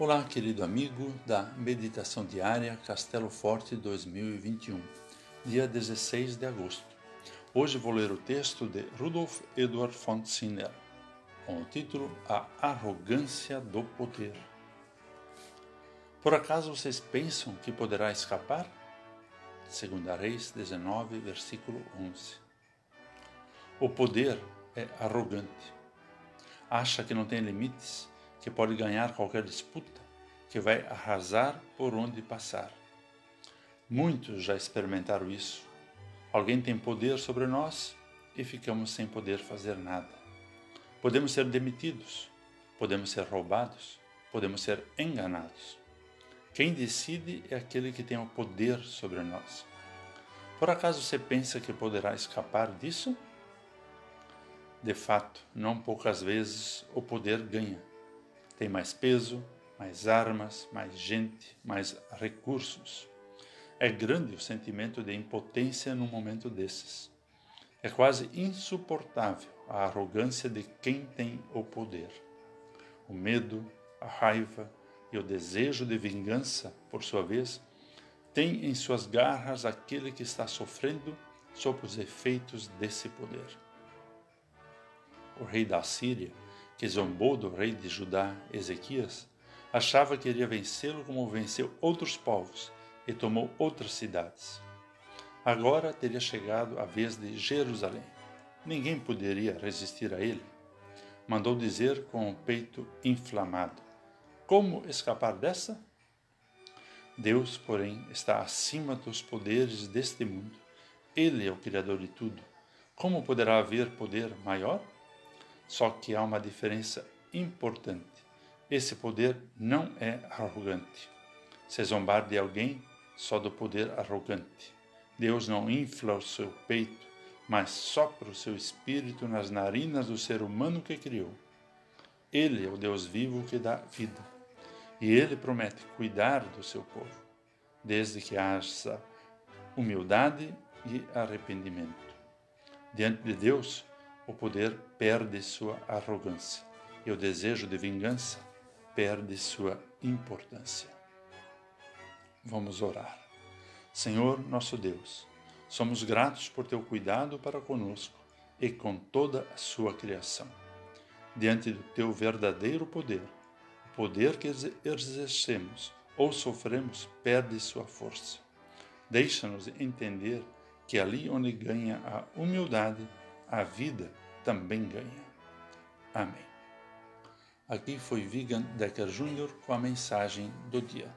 Olá, querido amigo da Meditação Diária Castelo Forte 2021, dia 16 de agosto. Hoje vou ler o texto de Rudolf Eduard von Sinner, com o título A Arrogância do Poder. Por acaso vocês pensam que poderá escapar? Segunda Reis 19, versículo 11. O poder é arrogante. Acha que não tem limites que pode ganhar qualquer disputa, que vai arrasar por onde passar. Muitos já experimentaram isso. Alguém tem poder sobre nós e ficamos sem poder fazer nada. Podemos ser demitidos, podemos ser roubados, podemos ser enganados. Quem decide é aquele que tem o poder sobre nós. Por acaso você pensa que poderá escapar disso? De fato, não poucas vezes o poder ganha tem mais peso, mais armas, mais gente, mais recursos. É grande o sentimento de impotência num momento desses. É quase insuportável a arrogância de quem tem o poder. O medo, a raiva e o desejo de vingança, por sua vez, têm em suas garras aquele que está sofrendo sob os efeitos desse poder. O rei da Síria que zombou do rei de Judá, Ezequias, achava que iria vencê-lo como venceu outros povos e tomou outras cidades. Agora teria chegado a vez de Jerusalém. Ninguém poderia resistir a ele. Mandou dizer com o peito inflamado: Como escapar dessa? Deus, porém, está acima dos poderes deste mundo. Ele é o Criador de tudo. Como poderá haver poder maior? Só que há uma diferença importante. Esse poder não é arrogante. Se zombar de alguém só do poder arrogante. Deus não infla o seu peito, mas sopra o seu espírito nas narinas do ser humano que criou. Ele é o Deus vivo que dá vida. E ele promete cuidar do seu povo, desde que haja humildade e arrependimento. Diante de Deus, o poder perde sua arrogância e o desejo de vingança perde sua importância. Vamos orar. Senhor nosso Deus, somos gratos por teu cuidado para conosco e com toda a sua criação. Diante do teu verdadeiro poder, o poder que exercemos ou sofremos perde sua força. Deixa-nos entender que ali onde ganha a humildade, a vida também ganha. Amém. Aqui foi Vigan Decker Jr. com a mensagem do dia.